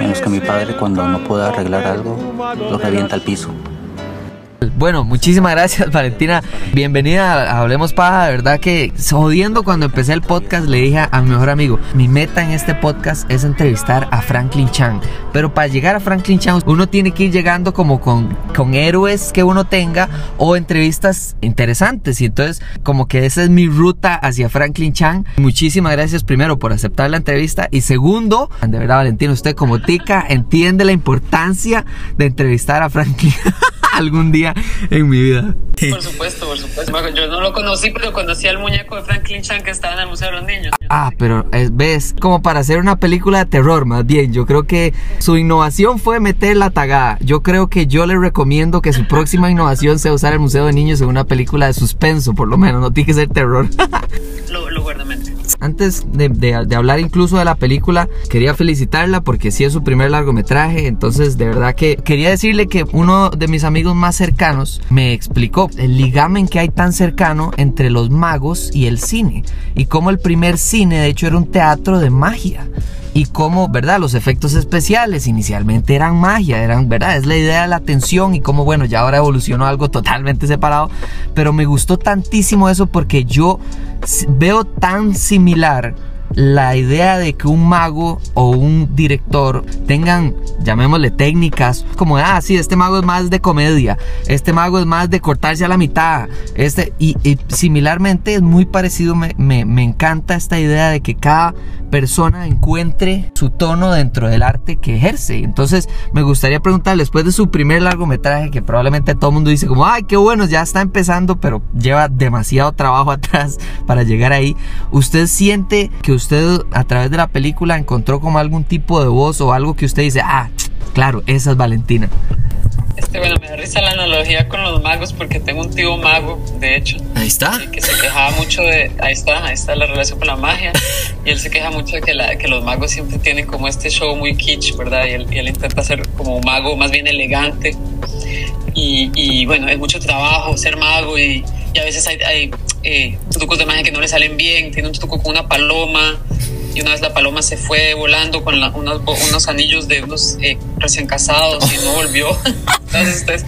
en los que mi padre cuando no puede arreglar algo, lo revienta al piso. Bueno, muchísimas gracias Valentina. Bienvenida a Hablemos Paja. De verdad que jodiendo cuando empecé el podcast le dije a mi mejor amigo, mi meta en este podcast es entrevistar a Franklin Chang. Pero para llegar a Franklin Chang uno tiene que ir llegando como con, con héroes que uno tenga o entrevistas interesantes. Y entonces como que esa es mi ruta hacia Franklin Chang. Muchísimas gracias primero por aceptar la entrevista. Y segundo, de verdad Valentina, usted como tica entiende la importancia de entrevistar a Franklin. algún día en mi vida. Por supuesto, por supuesto. Yo no lo conocí, pero conocí al muñeco de Franklin Chan que estaba en el Museo de los Niños. Ah, pero eh, ves, como para hacer una película de terror, más bien. Yo creo que su innovación fue meter la tagada. Yo creo que yo le recomiendo que su próxima innovación sea usar el Museo de Niños en una película de suspenso, por lo menos. No tiene que ser terror. lo, lo guardo mente. Antes de, hablar incluso de la película, quería felicitarla porque sí es su primer largometraje. Entonces, de verdad que quería decirle que uno de mis amigos más cercanos me explicó el ligamen que hay tan cercano entre los magos y el cine. Y cómo el primer cine, de hecho, era un teatro de magia y cómo, ¿verdad? Los efectos especiales inicialmente eran magia, eran, ¿verdad? Es la idea de la tensión y cómo, bueno, ya ahora evolucionó algo totalmente separado, pero me gustó tantísimo eso porque yo veo tan similar la idea de que un mago o un director tengan, llamémosle técnicas, como, ah, sí, este mago es más de comedia, este mago es más de cortarse a la mitad, este, y, y similarmente es muy parecido, me, me, me, encanta esta idea de que cada persona encuentre su tono dentro del arte que ejerce. Entonces, me gustaría preguntarle, después de su primer largometraje, que probablemente todo el mundo dice como, ay, qué bueno, ya está empezando, pero lleva demasiado trabajo atrás para llegar ahí, ¿usted siente que usted a través de la película encontró como algún tipo de voz o algo que usted dice, ah, claro, esa es Valentina? Este, bueno, me da risa la analogía con los magos porque tengo un tío mago, de hecho. Ahí está. Que se quejaba mucho de. Ahí está, ahí está la relación con la magia. Y él se queja mucho de que, la, que los magos siempre tienen como este show muy kitsch, ¿verdad? Y él, y él intenta ser como un mago más bien elegante. Y, y, bueno, es mucho trabajo ser mago y, y a veces hay, hay eh, trucos de magia que no le salen bien. Tiene un truco con una paloma y una vez la paloma se fue volando con la, unos, unos, anillos de unos eh, recién casados y no volvió. Entonces,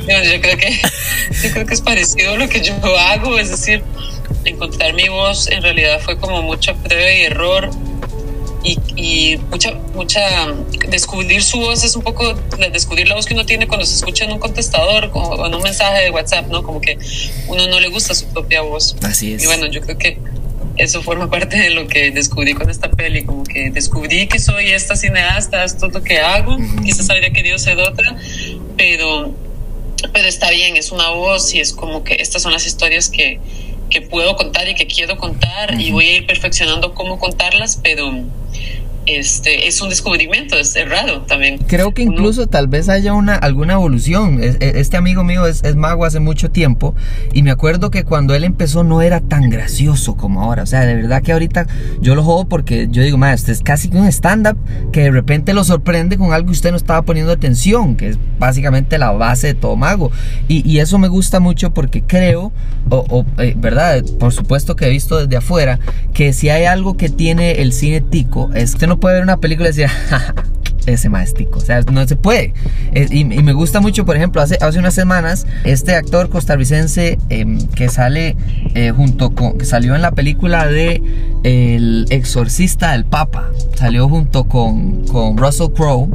entonces yo, creo que, yo creo que es parecido a lo que yo hago, es decir, encontrar mi voz en realidad fue como mucha prueba y error. Y, y, mucha, mucha, descubrir su voz es un poco descubrir la voz que uno tiene cuando se escucha en un contestador o en un mensaje de WhatsApp, ¿no? Como que uno no le gusta su propia voz. Así es. Y bueno, yo creo que eso forma parte de lo que descubrí con esta peli, como que descubrí que soy esta cineasta, esto es lo que hago, uh -huh. quizás habría querido ser otra, pero, pero está bien, es una voz y es como que estas son las historias que, que puedo contar y que quiero contar uh -huh. y voy a ir perfeccionando cómo contarlas, pero este, es un descubrimiento, es raro también. Creo que incluso tal vez haya una, alguna evolución. Este amigo mío es, es, mago hace mucho tiempo y me acuerdo que cuando él empezó no era tan gracioso como ahora. O sea, de verdad que ahorita yo lo juego porque yo digo, este es casi un stand-up que de repente lo sorprende con algo que usted no estaba poniendo atención, que es básicamente la base de todo mago. Y, y eso me gusta mucho porque creo, o, o eh, verdad, por supuesto que he visto desde afuera, que si hay algo que tiene el cine tico, es que no puede ver una película y decir, ese maestico, o sea, no se puede. Y, y, me gusta mucho, por ejemplo, hace, hace unas semanas, este actor costarricense eh, que sale eh, junto con, que salió en la película de El Exorcista del Papa, salió junto con, con Russell Crowe,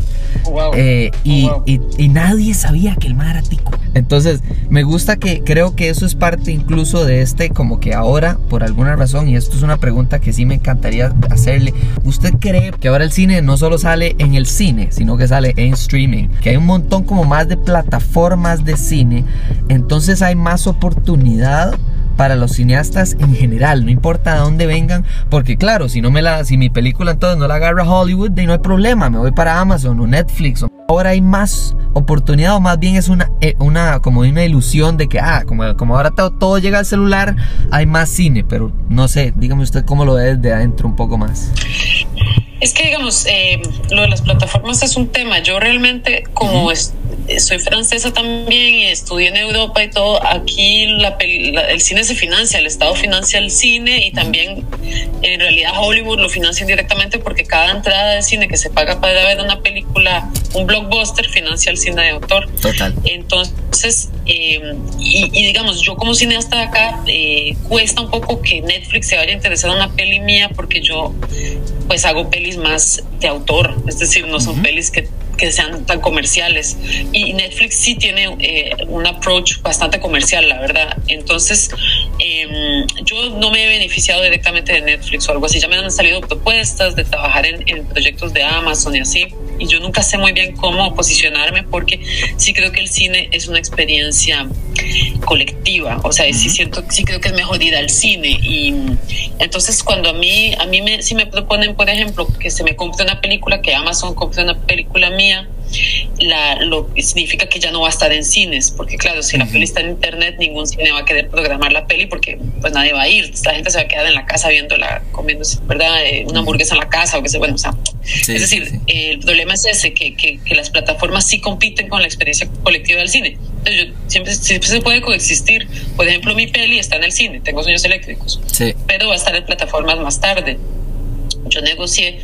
wow. eh, y, oh, wow. y, y, nadie sabía que el man era tico. Entonces, me gusta que creo que eso es parte incluso de este, como que ahora, por alguna razón, y esto es una pregunta que sí me encantaría hacerle, ¿usted cree que ahora el cine no solo sale en el cine, sino que sale en streaming? Que hay un montón como más de plataformas de cine, entonces hay más oportunidad para los cineastas en general, no importa de dónde vengan, porque claro, si no me la, si mi película entonces no la agarra Hollywood, de no hay problema, me voy para Amazon o Netflix. Ahora hay más oportunidad o más bien es una, eh, una como una ilusión de que, ah, como, como ahora todo, todo llega al celular, hay más cine, pero no sé, dígame usted cómo lo ve desde adentro un poco más. Es que, digamos, eh, lo de las plataformas es un tema. Yo realmente, como es, soy francesa también y estudié en Europa y todo, aquí la, el cine se financia, el Estado financia el cine y también en realidad Hollywood lo financia directamente porque cada entrada de cine que se paga para ver una película, un blockbuster, financia el cine de autor. Total. Entonces, eh, y, y, digamos, yo como cineasta de acá, eh, cuesta un poco que Netflix se vaya a interesar en una peli mía porque yo pues hago pelis más de autor, es decir, no son pelis que, que, sean tan comerciales. Y Netflix sí tiene eh, un approach bastante comercial, la verdad. Entonces, eh, yo no me he beneficiado directamente de Netflix o algo así. Ya me han salido propuestas de trabajar en, en proyectos de Amazon y así. Y yo nunca sé muy bien cómo posicionarme porque sí creo que el cine es una experiencia colectiva. O sea, sí, siento, sí creo que es mejor ir al cine. Y entonces, cuando a mí, a mí me, si me proponen, por ejemplo, que se me compre una película, que Amazon compre una película mía, la, lo significa que ya no va a estar en cines, porque claro, si la peli está en internet, ningún cine va a querer programar la peli porque pues nadie va a ir, la gente se va a quedar en la casa viéndola, comiéndose, ¿verdad? Eh, una hamburguesa en la casa o que sea, bueno, o sea, sí, es decir, sí. eh, el problema es ese, que, que, que, las plataformas sí compiten con la experiencia colectiva del cine. Entonces, yo, siempre, siempre se puede coexistir. Por ejemplo, mi peli está en el cine, tengo sueños eléctricos, sí. pero va a estar en plataformas más tarde. Yo negocié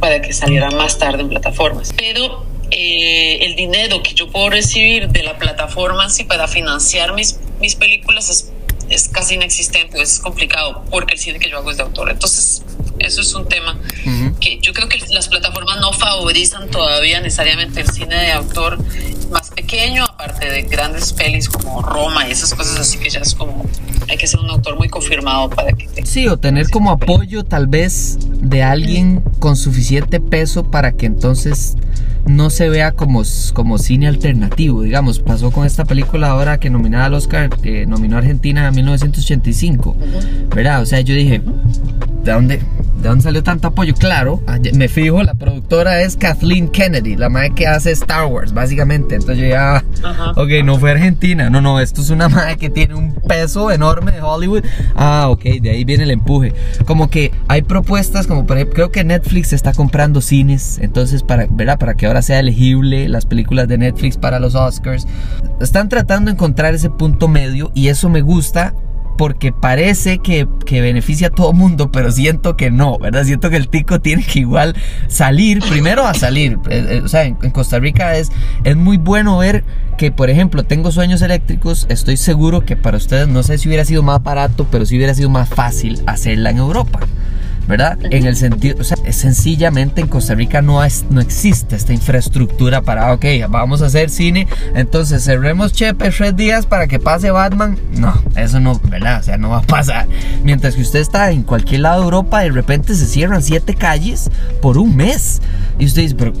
para que saliera más tarde en plataformas, pero eh, el dinero que yo puedo recibir de la plataforma sí para financiar mis, mis películas es, es casi inexistente, es complicado porque el cine que yo hago es de autor. Entonces, eso es un tema uh -huh. que yo creo que las plataformas no favorizan todavía necesariamente el cine de autor más pequeño, aparte de grandes pelis como Roma y esas cosas así que ya es como hay que ser un autor muy confirmado para que te... sí o tener como apoyo tal vez de alguien con suficiente peso para que entonces no se vea como, como cine alternativo, digamos, pasó con esta película ahora que nominada al Oscar, que nominó a Argentina en 1985, uh -huh. ¿verdad? O sea, yo dije, ¿de dónde, ¿de dónde salió tanto apoyo? Claro, me fijo, la productora es Kathleen Kennedy, la madre que hace Star Wars, básicamente. Entonces yo ya, -huh. ok, no fue Argentina, no, no, esto es una madre que tiene un peso enorme de Hollywood. Ah, ok, de ahí viene el empuje. Como que hay propuestas, como por ejemplo, creo que Netflix está comprando cines, entonces, para, ¿verdad? Para que ahora sea elegible las películas de Netflix para los Oscars. Están tratando de encontrar ese punto medio y eso me gusta porque parece que, que, beneficia a todo mundo, pero siento que no, ¿verdad? Siento que el tico tiene que igual salir, primero a salir. Eh, eh, o sea, en, Costa Rica es, es muy bueno ver que, por ejemplo, tengo sueños eléctricos, estoy seguro que para ustedes, no sé si hubiera sido más barato, pero si hubiera sido más fácil hacerla en Europa. ¿Verdad? En el sentido, o sea, sencillamente en Costa Rica no, es, no existe esta infraestructura para, ok, vamos a hacer cine, entonces cerremos Chepe tres días para que pase Batman. No, eso no, ¿verdad? O sea, no va a pasar. Mientras que usted está en cualquier lado de Europa, de repente se cierran siete calles por un mes. Y usted dice, pero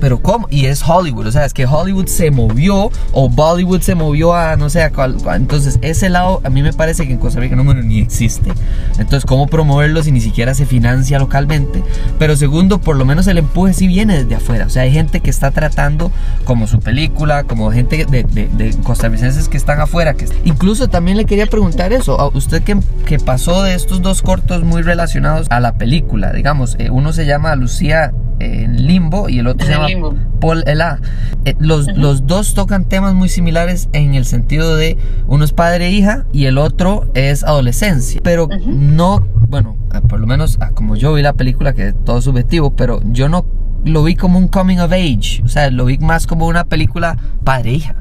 pero ¿cómo? Y es Hollywood, o sea, es que Hollywood se movió o Bollywood se movió a no sé a cuál. Entonces, ese lado a mí me parece que en Costa Rica no bueno, ni existe. Entonces, ¿cómo promoverlo si ni siquiera se financia localmente? Pero segundo, por lo menos el empuje sí viene desde afuera. O sea, hay gente que está tratando, como su película, como gente de, de, de costarricenses que están afuera. Que... Incluso también le quería preguntar eso, a usted que, que pasó de estos dos cortos muy relacionados a la película, digamos, eh, uno se llama Lucía en Limbo y el otro se llama Limbo. Paul Ela. Eh, los, uh -huh. los dos tocan temas muy similares en el sentido de uno es padre e hija y el otro es adolescencia. Pero uh -huh. no, bueno, por lo menos como yo vi la película, que es todo subjetivo, pero yo no lo vi como un coming of age. O sea, lo vi más como una película padre e hija.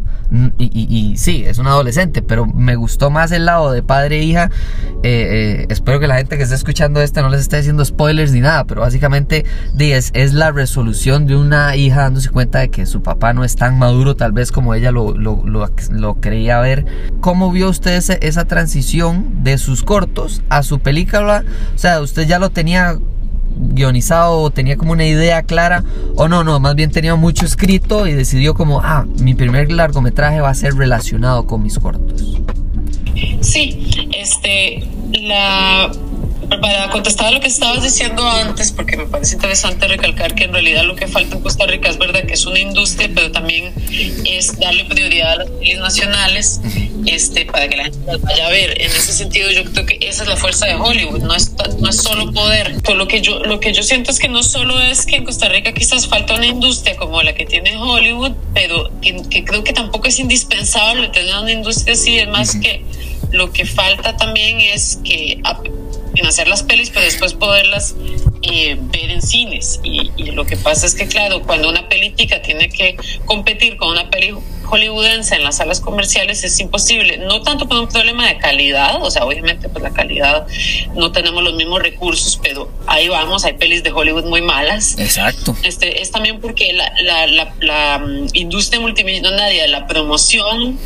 Y, sí, es un adolescente, pero me gustó más el lado de padre e hija. Eh, eh, espero que la gente que esté escuchando esta no les esté diciendo spoilers ni nada, pero básicamente es, es, la resolución de una hija dándose cuenta de que su papá no es tan maduro, tal vez como ella lo, lo, lo, creía ver. ¿Cómo vio usted ese, esa transición de sus cortos a su película? O sea, usted ya lo tenía guionizado tenía como una idea clara o no, no, más bien tenía mucho escrito y decidió como, ah, mi primer largometraje va a ser relacionado con mis cortos. Sí, este, la para contestar a lo que estabas diciendo antes, porque me parece interesante recalcar que en realidad lo que falta en Costa Rica es verdad que es una industria, pero también es darle prioridad a las pelis nacionales este, para que la gente las vaya a ver. En ese sentido, yo creo que esa es la fuerza de Hollywood, no es, no es solo poder. Todo lo, que yo, lo que yo siento es que no solo es que en Costa Rica quizás falta una industria como la que tiene Hollywood, pero que, que creo que tampoco es indispensable tener una industria así, es más que lo que falta también es que financiar las pelis, pero después poderlas eh, ver en cines. Y, lo que pasa es que, claro, cuando una pelítica tiene que competir con una peli hollywoodense en las salas comerciales es imposible, no tanto por un problema de calidad, o sea, obviamente pues la calidad no tenemos los mismos recursos, pero ahí vamos, hay pelis de Hollywood muy malas. Exacto. Este, es también porque la, la, la, la mm, industria multimillonaria de la promoción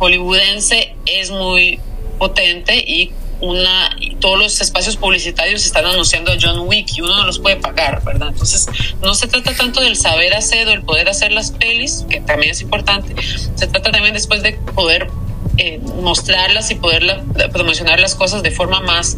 hollywoodense es muy potente y una todos los espacios publicitarios están anunciando a John Wick y uno no los puede pagar, ¿verdad? Entonces, no se trata tanto del saber hacer o el poder hacer las pelis, que también es importante, se trata también después de poder eh, mostrarlas y poder promocionar las cosas de forma más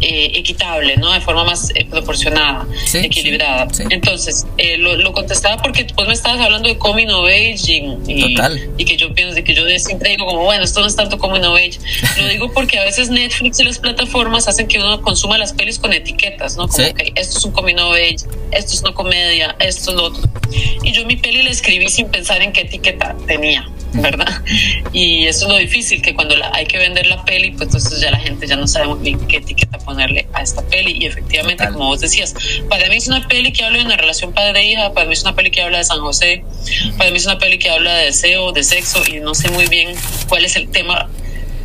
eh, equitable, ¿no? De forma más eh, proporcionada, equilibrada. Entonces, lo, contestaba porque pues me estabas hablando de coming of age y, que yo pienso que yo siempre digo como, bueno, esto no es tanto coming of age. lo digo porque a veces Netflix y las plataformas hacen que uno consuma las pelis con etiquetas, ¿no? Como, que esto es un coming of age, esto es una comedia, esto es lo otro. Y yo mi peli la escribí sin pensar en qué etiqueta tenía. ¿verdad? Y eso es lo difícil, que cuando hay que vender la peli, pues entonces ya la gente ya no sabe muy bien qué etiqueta ponerle a esta peli. Y efectivamente, como vos decías, para mí es una peli que habla de una relación padre-hija, para mí es una peli que habla de San José, para mí es una peli que habla de deseo, de sexo, y no sé muy bien cuál es el tema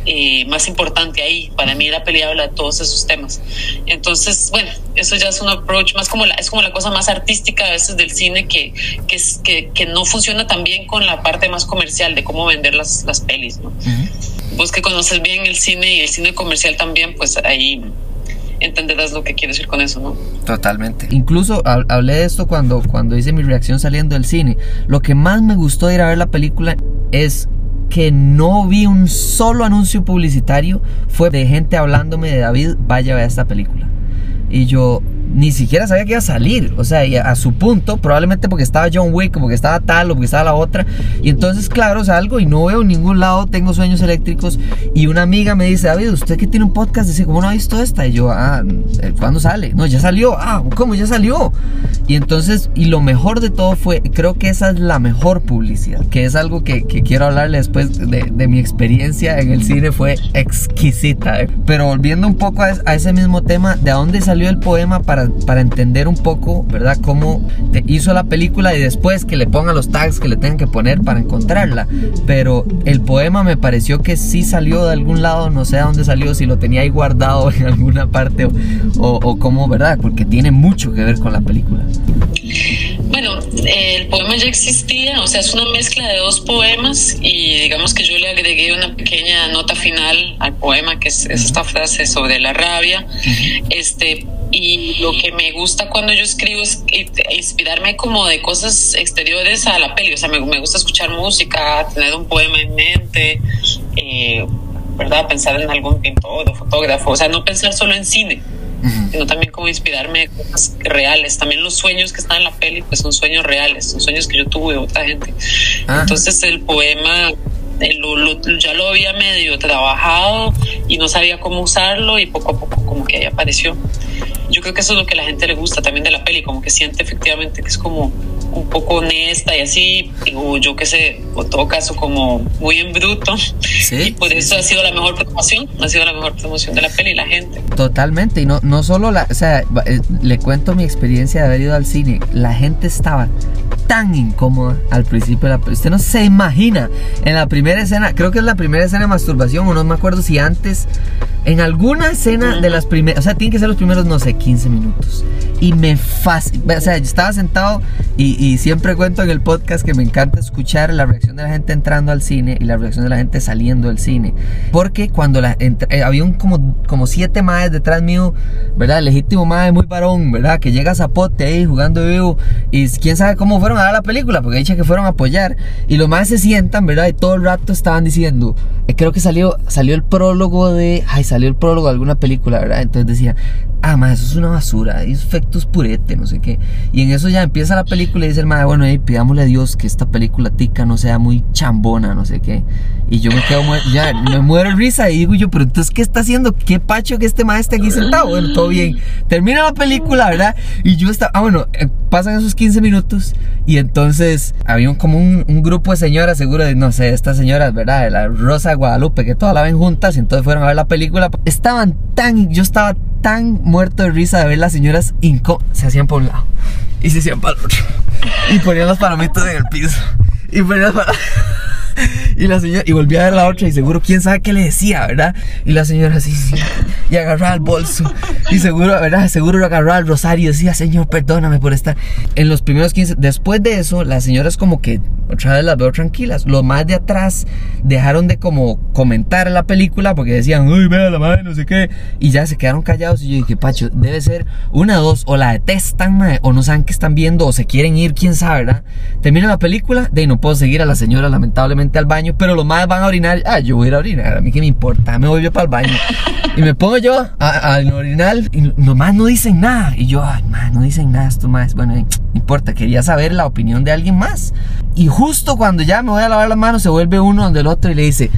eh, más importante ahí. Para mí la peli habla de todos esos temas. Entonces, bueno, eso ya es un approach más como la, es como la cosa más artística a veces del cine que, que, es, que, que no funciona tan bien con la parte más comercial de cómo vender las, las pelis. ¿no? Vos que conoces bien el cine y el cine comercial también, pues ahí entenderás lo que quiero decir con eso, ¿no? Totalmente. Incluso hablé de esto cuando, cuando hice mi reacción saliendo del cine. Lo que más me gustó de ir a ver la película es que no vi un solo anuncio publicitario fue de gente hablándome de David, vaya a ver esta película. Y yo, ni siquiera sabía que iba a salir. O sea, a su punto, probablemente porque estaba John Wick, porque estaba tal o porque estaba la otra. Y entonces, claro, salgo y no veo ningún lado, tengo sueños eléctricos. Y una amiga me dice, David, usted que tiene un podcast, dice, ¿cómo no ha visto esta? Y yo, ah, eh, ¿cuándo sale? No, ya salió. Ah, ¿cómo ya salió? Y entonces, y lo mejor de todo fue, creo que esa es la mejor publicidad, que es algo que, quiero hablarle después de, mi experiencia en el cine, fue exquisita. Pero volviendo un poco a, a ese mismo tema, ¿de dónde salió el poema para para, entender un poco, ¿verdad? Cómo te hizo la película y después que le pongan los tags que le tengan que poner para encontrarla. Pero el poema me pareció que sí salió de algún lado, no sé a dónde salió, si lo tenía ahí guardado en alguna parte o, o, cómo, ¿verdad? Porque tiene mucho que ver con la película. Bueno, el poema ya existía, o sea, es una mezcla de dos poemas y digamos que yo le agregué una pequeña nota final al poema, que es, esta frase sobre la rabia. Este, y lo que me gusta cuando yo escribo es inspirarme como de cosas exteriores a la peli, o sea, me, gusta escuchar música, tener un poema en mente, eh, ¿verdad? Pensar en algún pintor o fotógrafo, o sea, no pensar solo en cine, sino también como inspirarme en cosas reales. También los sueños que están en la peli, pues son sueños reales, son sueños que yo tuve de otra gente. Ah. Entonces el poema eh, ya lo había medio trabajado y no sabía cómo usarlo y poco a poco como que ahí apareció yo creo que eso es lo que a la gente le gusta también de la peli, como que siente efectivamente que es como un poco honesta y así, o yo qué sé, o todo caso como muy en bruto. Sí, y por eso ha sido la mejor promoción, ha sido la mejor promoción de la peli, la gente. Totalmente, y no, no solo la, o sea, eh, le cuento mi experiencia de haber ido al cine, la gente estaba tan incómoda al principio de la. Usted no se imagina. En la primera escena, creo que es la primera escena de masturbación, o no me acuerdo si antes. En alguna escena de las primeras, o sea, tienen que ser los primeros, no sé, 15 minutos. Y me fascina. O sea, yo estaba sentado y, y, siempre cuento en el podcast que me encanta escuchar la reacción de la gente entrando al cine y la reacción de la gente saliendo del cine. Porque cuando la, eh, había un como, como siete maes detrás mío, ¿verdad? El legítimo mae muy varón, ¿verdad? Que llega a Zapote ahí jugando vivo y quién sabe cómo fueron a ver la película, porque dice que fueron a apoyar. Y los maes se sientan, ¿verdad? Y todo el rato estaban diciendo, eh, creo que salió, salió el prólogo de, ay, salió el prólogo de alguna película, ¿verdad? Entonces decía, ah, ma, eso es una basura, purete, no sé qué. Y en eso ya empieza la película y dice el madre, bueno, hey, pidámosle a Dios que esta película tica no sea muy chambona, no sé qué. Y yo me quedo, ya, me muero de risa y digo yo, pero entonces, ¿qué está haciendo? ¿Qué pacho que este maestro aquí sentado? Bueno, todo bien. Termina la película, ¿verdad? Y yo estaba, ah, bueno, eh, pasan esos 15 minutos y entonces había como un, grupo de señoras, seguro de, no sé, estas señoras, ¿verdad? De la Rosa Guadalupe, que todas la ven juntas y entonces fueron a ver la película. Estaban tan, yo estaba tan muerto de risa de ver las señoras inco se hacían por un lado y se hacían para el otro y ponían los palomitos en el piso y ponían los y la señora, y volví a ver la otra y seguro quién sabe qué le decía, ¿verdad? Y la señora así, y agarraba el bolso. Y seguro, ¿verdad? Seguro lo agarraba el rosario y decía, Señor, perdóname por estar. En los primeros 15, después de eso, las señoras como que otra vez las veo tranquilas. Los más de atrás dejaron de como comentar la película porque decían, uy, vea la madre, no sé qué. Y ya se quedaron callados. Y yo dije, Pacho, debe ser una dos, o la detestan, o no saben qué están viendo, o se quieren ir, quién sabe, ¿verdad? Termina la película, de ahí no puedo seguir a la señora, lamentablemente, al baño, pero los más van a orinar. Ah, yo voy a ir a orinar, a mí qué me importa, me voy yo para el baño. Y me pongo yo al orinal y los más no dicen nada. Y yo, ay, man, no dicen nada, esto más. Bueno, no importa, quería saber la opinión de alguien más. Y justo cuando ya me voy a lavar las manos, se vuelve uno donde el otro y le dice,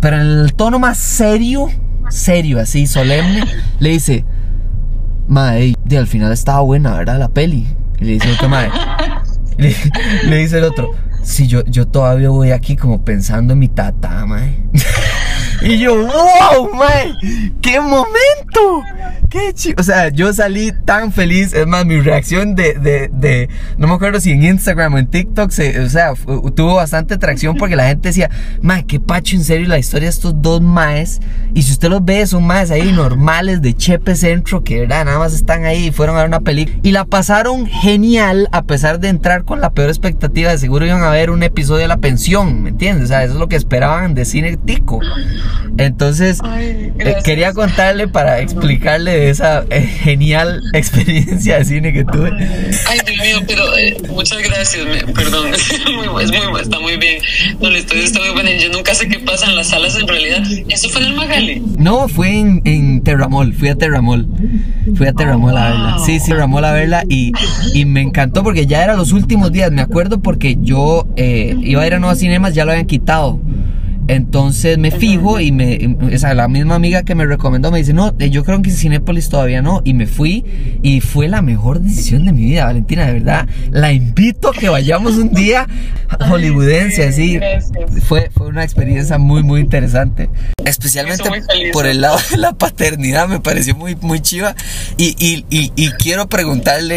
pero en el tono más serio, serio, así, solemne, le dice, mae, de al final estaba buena, ¿verdad? La peli. Y le dice otro mae. Le, le, dice el otro, si yo, yo todavía voy aquí como pensando en mi tata, mae. Y yo, wow, man, qué momento. Qué chido. O sea, yo salí tan feliz. Es más, mi reacción de, de, de no me acuerdo si en Instagram o en TikTok, se, o sea, tuvo bastante atracción porque la gente decía, man, qué pacho, en serio, la historia de estos dos maes. Y si usted los ve, son maes ahí normales de Chepe Centro que, verdad, nada más están ahí y fueron a ver una película. Y la pasaron genial a pesar de entrar con la peor expectativa. De seguro iban a ver un episodio de La Pensión, ¿me entiendes? O sea, eso es lo que esperaban de cine tico. Entonces, eh, quería contarle para explicarle de esa eh, genial experiencia de cine que tuve. Ay, Dios mío, pero eh, muchas gracias, perdón, es muy, está muy bien. No, le estoy está muy buena. Yo nunca sé qué pasa en las salas en realidad. ¿Eso fue en el Magali? No, fue en, en Terramol, fui a Terramol. Fui a Terramol a verla. Sí, sí, Terramol a verla y, y me encantó porque ya eran los últimos días, me acuerdo porque yo iba a ir a Nuevos Cinemas, ya lo habían quitado. Entonces me fijo y me, esa, la misma amiga que me recomendó me dice, no, eh, yo creo que en Cinépolis todavía no. Y me fui y fue la mejor decisión de mi vida, Valentina, de verdad. La invito a que vayamos un día hollywoodense, así. Fue, fue una experiencia muy, muy interesante. Especialmente por el lado de la paternidad, me pareció muy, muy chiva. Y, y, y, y quiero preguntarle